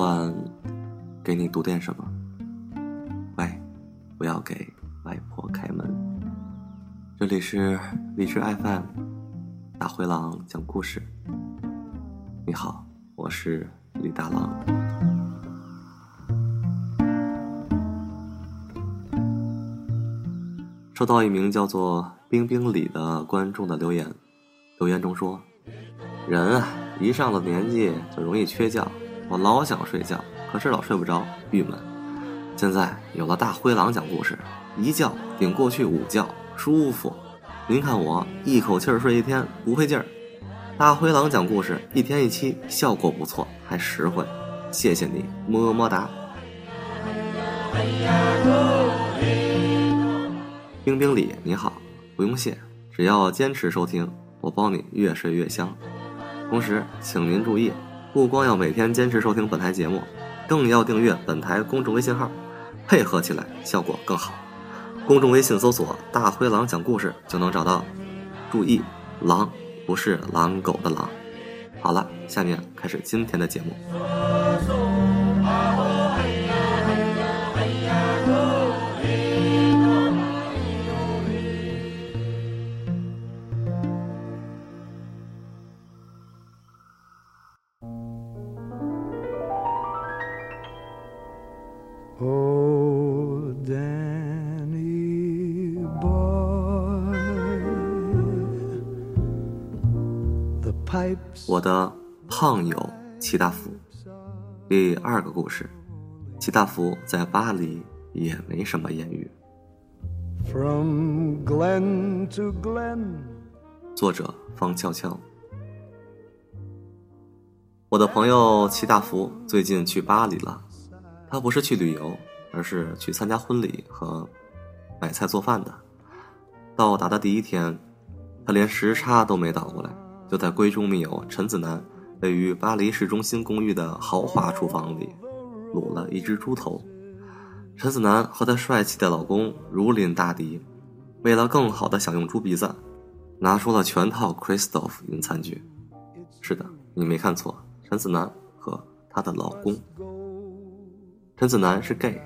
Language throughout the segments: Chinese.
晚给你读点什么？喂，不要给外婆开门。这里是荔枝 FM，大灰狼讲故事。你好，我是李大狼。收到一名叫做冰冰里的观众的留言，留言中说：“人啊，一上了年纪就容易缺觉。我老想睡觉，可是老睡不着，郁闷。现在有了大灰狼讲故事，一觉顶过去五觉，舒服。您看我一口气儿睡一天，不费劲儿。大灰狼讲故事，一天一期，效果不错，还实惠。谢谢你，么么哒。”冰冰里你好，不用谢，只要坚持收听，我包你越睡越香。同时，请您注意，不光要每天坚持收听本台节目，更要订阅本台公众微信号，配合起来效果更好。公众微信搜索“大灰狼讲故事”就能找到。注意，狼不是狼狗的狼。好了，下面开始今天的节目。我的胖友齐大福，第二个故事，齐大福在巴黎也没什么艳遇。from glen to glen. 作者方悄悄。我的朋友齐大福最近去巴黎了，他不是去旅游，而是去参加婚礼和买菜做饭的。到达的第一天，他连时差都没倒过来，就在闺中密友陈子楠位于巴黎市中心公寓的豪华厨房里卤了一只猪头。陈子楠和她帅气的老公如临大敌，为了更好的享用猪鼻子，拿出了全套 Christoph 云餐具。是的，你没看错，陈子楠和她的老公。陈子楠是 gay，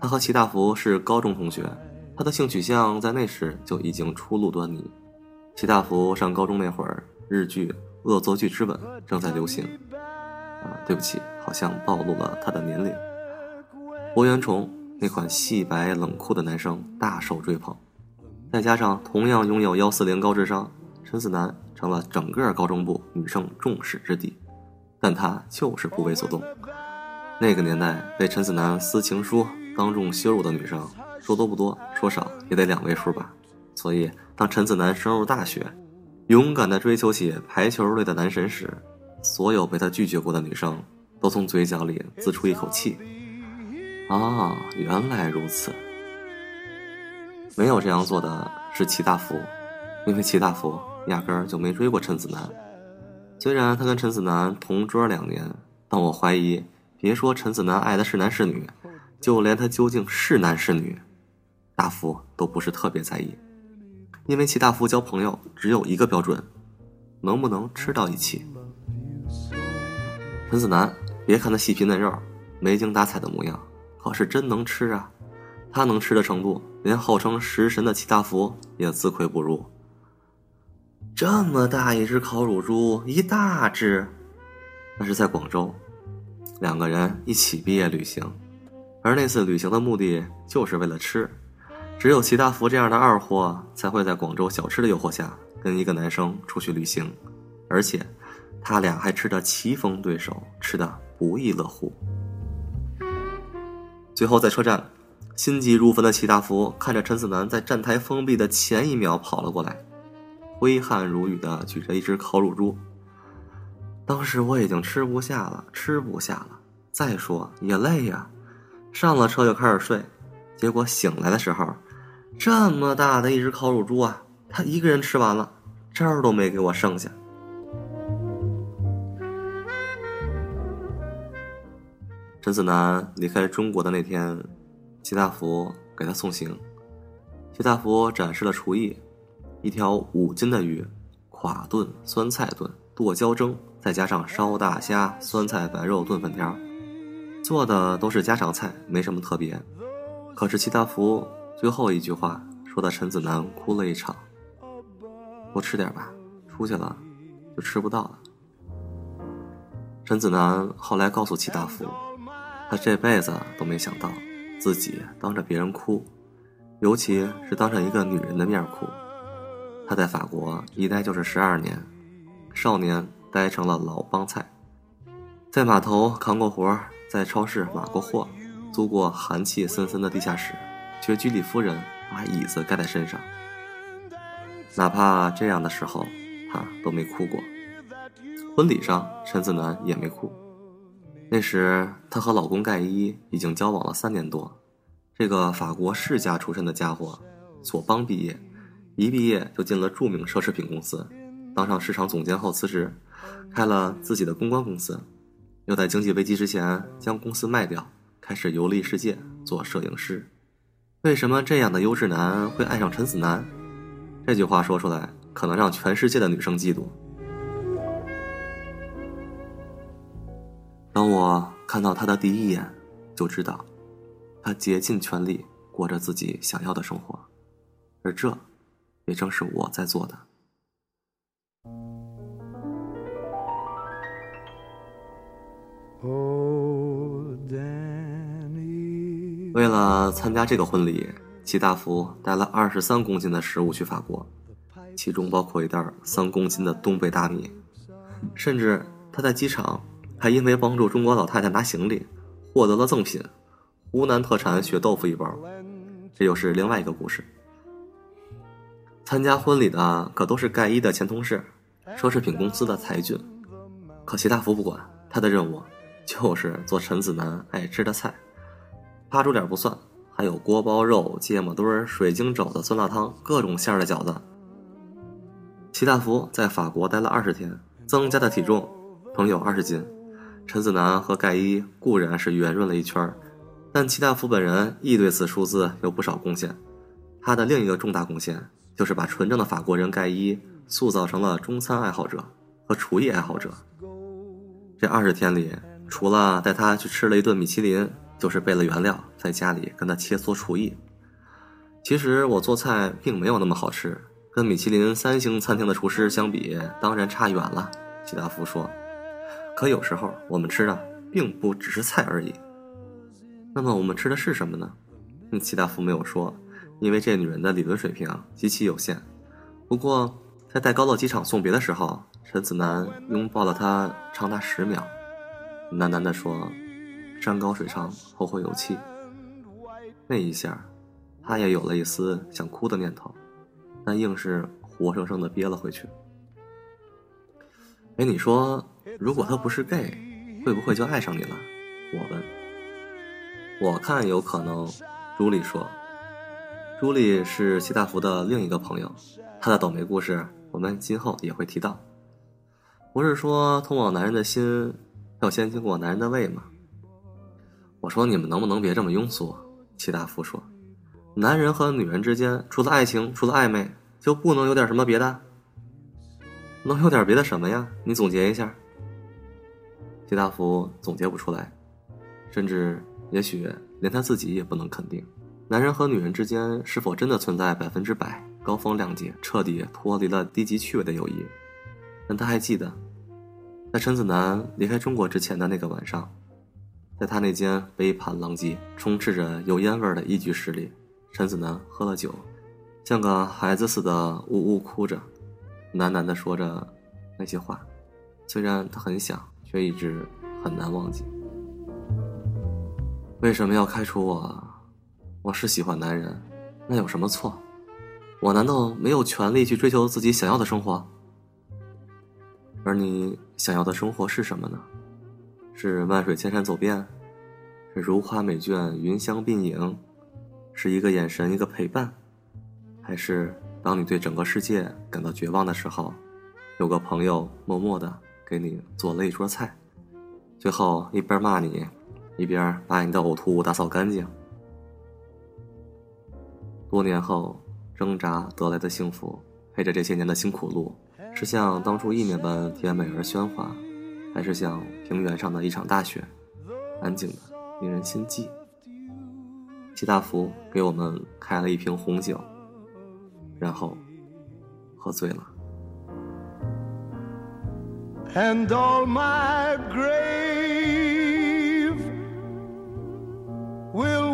他和齐大福是高中同学，他的性取向在那时就已经初露端倪。齐大福上高中那会儿，日剧《恶作剧之吻》正在流行。啊，对不起，好像暴露了他的年龄。博元崇那款细白冷酷的男生大受追捧，再加上同样拥有幺四零高智商，陈子楠成了整个高中部女生众矢之的。但他就是不为所动。那个年代被陈子楠撕情书、当众羞辱的女生，说多不多，说少也得两位数吧。所以，当陈子楠升入大学，勇敢地追求起排球队的男神时，所有被他拒绝过的女生都从嘴角里滋出一口气。啊，原来如此。没有这样做的是齐大福，因为齐大福压根儿就没追过陈子楠。虽然他跟陈子楠同桌两年，但我怀疑，别说陈子楠爱的是男是女，就连他究竟是男是女，大福都不是特别在意。因为齐大福交朋友只有一个标准，能不能吃到一起。陈子楠，别看他细皮嫩肉，没精打采的模样，可是真能吃啊！他能吃的程度，连号称食神的齐大福也自愧不如。这么大一只烤乳猪，一大只，那是在广州，两个人一起毕业旅行，而那次旅行的目的就是为了吃。只有齐大福这样的二货才会在广州小吃的诱惑下跟一个男生出去旅行，而且他俩还吃得棋逢对手，吃得不亦乐乎。最后在车站，心急如焚的齐大福看着陈子楠在站台封闭的前一秒跑了过来，挥汗如雨的举着一只烤乳猪。当时我已经吃不下了，吃不下了。再说也累呀，上了车就开始睡，结果醒来的时候，这么大的一只烤乳猪啊，他一个人吃完了，汁儿都没给我剩下。陈子楠离开中国的那天，齐大福给他送行。齐大福展示了厨艺，一条五斤的鱼，垮炖、酸菜炖、剁椒蒸，再加上烧大虾、酸菜白肉炖粉条，做的都是家常菜，没什么特别。可是齐大福最后一句话说的陈子楠哭了一场。多吃点吧，出去了就吃不到了。陈子楠后来告诉齐大福，他这辈子都没想到自己当着别人哭，尤其是当着一个女人的面哭。他在法国一待就是十二年，少年待成了老帮菜，在码头扛过活，在超市码过货，租过寒气森森的地下室，却居里夫人把椅子盖在身上。哪怕这样的时候，他都没哭过。婚礼上，陈子楠也没哭。那时，她和老公盖伊已经交往了三年多。这个法国世家出身的家伙，索邦毕业，一毕业就进了著名奢侈品公司，当上市场总监后辞职，开了自己的公关公司，又在经济危机之前将公司卖掉，开始游历世界做摄影师。为什么这样的优质男会爱上陈子楠？这句话说出来，可能让全世界的女生嫉妒。当我看到他的第一眼，就知道，他竭尽全力过着自己想要的生活，而这，也正是我在做的。为了参加这个婚礼，齐大福带了二十三公斤的食物去法国，其中包括一袋三公斤的东北大米，甚至他在机场。还因为帮助中国老太太拿行李，获得了赠品——湖南特产血豆腐一包。这又是另外一个故事。参加婚礼的可都是盖伊的前同事，奢侈品公司的才俊。可齐大福不管，他的任务就是做陈子楠爱吃的菜。扒猪脸不算，还有锅包肉、芥末墩儿、水晶肘子、酸辣汤，各种馅儿的饺子。齐大福在法国待了二十天，增加的体重朋友二十斤。陈子楠和盖伊固然是圆润了一圈但齐大福本人亦对此数字有不少贡献。他的另一个重大贡献就是把纯正的法国人盖伊塑造成了中餐爱好者和厨艺爱好者。这二十天里，除了带他去吃了一顿米其林，就是备了原料，在家里跟他切磋厨艺。其实我做菜并没有那么好吃，跟米其林三星餐厅的厨师相比，当然差远了。齐大夫说。可有时候我们吃的并不只是菜而已。那么我们吃的是什么呢？齐大夫没有说，因为这女人的理论水平极其有限。不过在戴高乐机场送别的时候，陈子楠拥抱了她长达十秒，喃喃地说：“山高水长，后会有期。”那一下，他也有了一丝想哭的念头，但硬是活生生的憋了回去。哎，你说？如果他不是 gay，会不会就爱上你了？我问。我看有可能。朱莉说。朱莉是齐大福的另一个朋友，他的倒霉故事我们今后也会提到。不是说通往男人的心要先经过男人的胃吗？我说你们能不能别这么庸俗？齐大福说。男人和女人之间，除了爱情，除了暧昧，就不能有点什么别的？能有点别的什么呀？你总结一下。齐大福总结不出来，甚至也许连他自己也不能肯定，男人和女人之间是否真的存在百分之百高风亮节、彻底脱离了低级趣味的友谊。但他还记得，在陈子楠离开中国之前的那个晚上，在他那间杯盘狼藉、充斥着油烟味的一居室里，陈子楠喝了酒，像个孩子似的呜呜哭着，喃喃地说着那些话，虽然他很想。却一直很难忘记。为什么要开除我？我是喜欢男人，那有什么错？我难道没有权利去追求自己想要的生活？而你想要的生活是什么呢？是万水千山走遍，是如花美眷云香鬓影，是一个眼神一个陪伴，还是当你对整个世界感到绝望的时候，有个朋友默默的？给你做了一桌菜，最后一边骂你，一边把你的呕吐物打扫干净。多年后挣扎得来的幸福，陪着这些年的辛苦路，是像当初意念般甜美而喧哗，还是像平原上的一场大雪，安静的令人心悸。齐大福给我们开了一瓶红酒，然后喝醉了。and all my grave will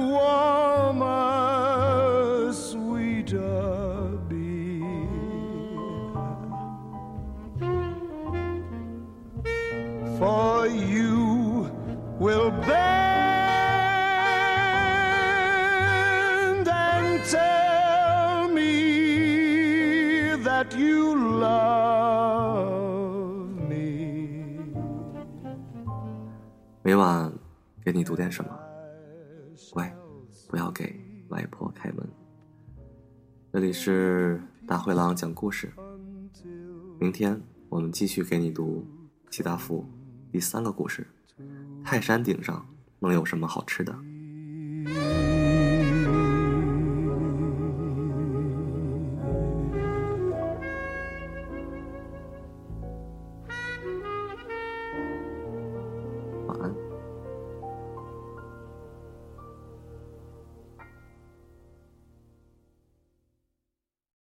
每晚给你读点什么，乖，不要给外婆开门。这里是大灰狼讲故事，明天我们继续给你读齐大福第三个故事：泰山顶上能有什么好吃的？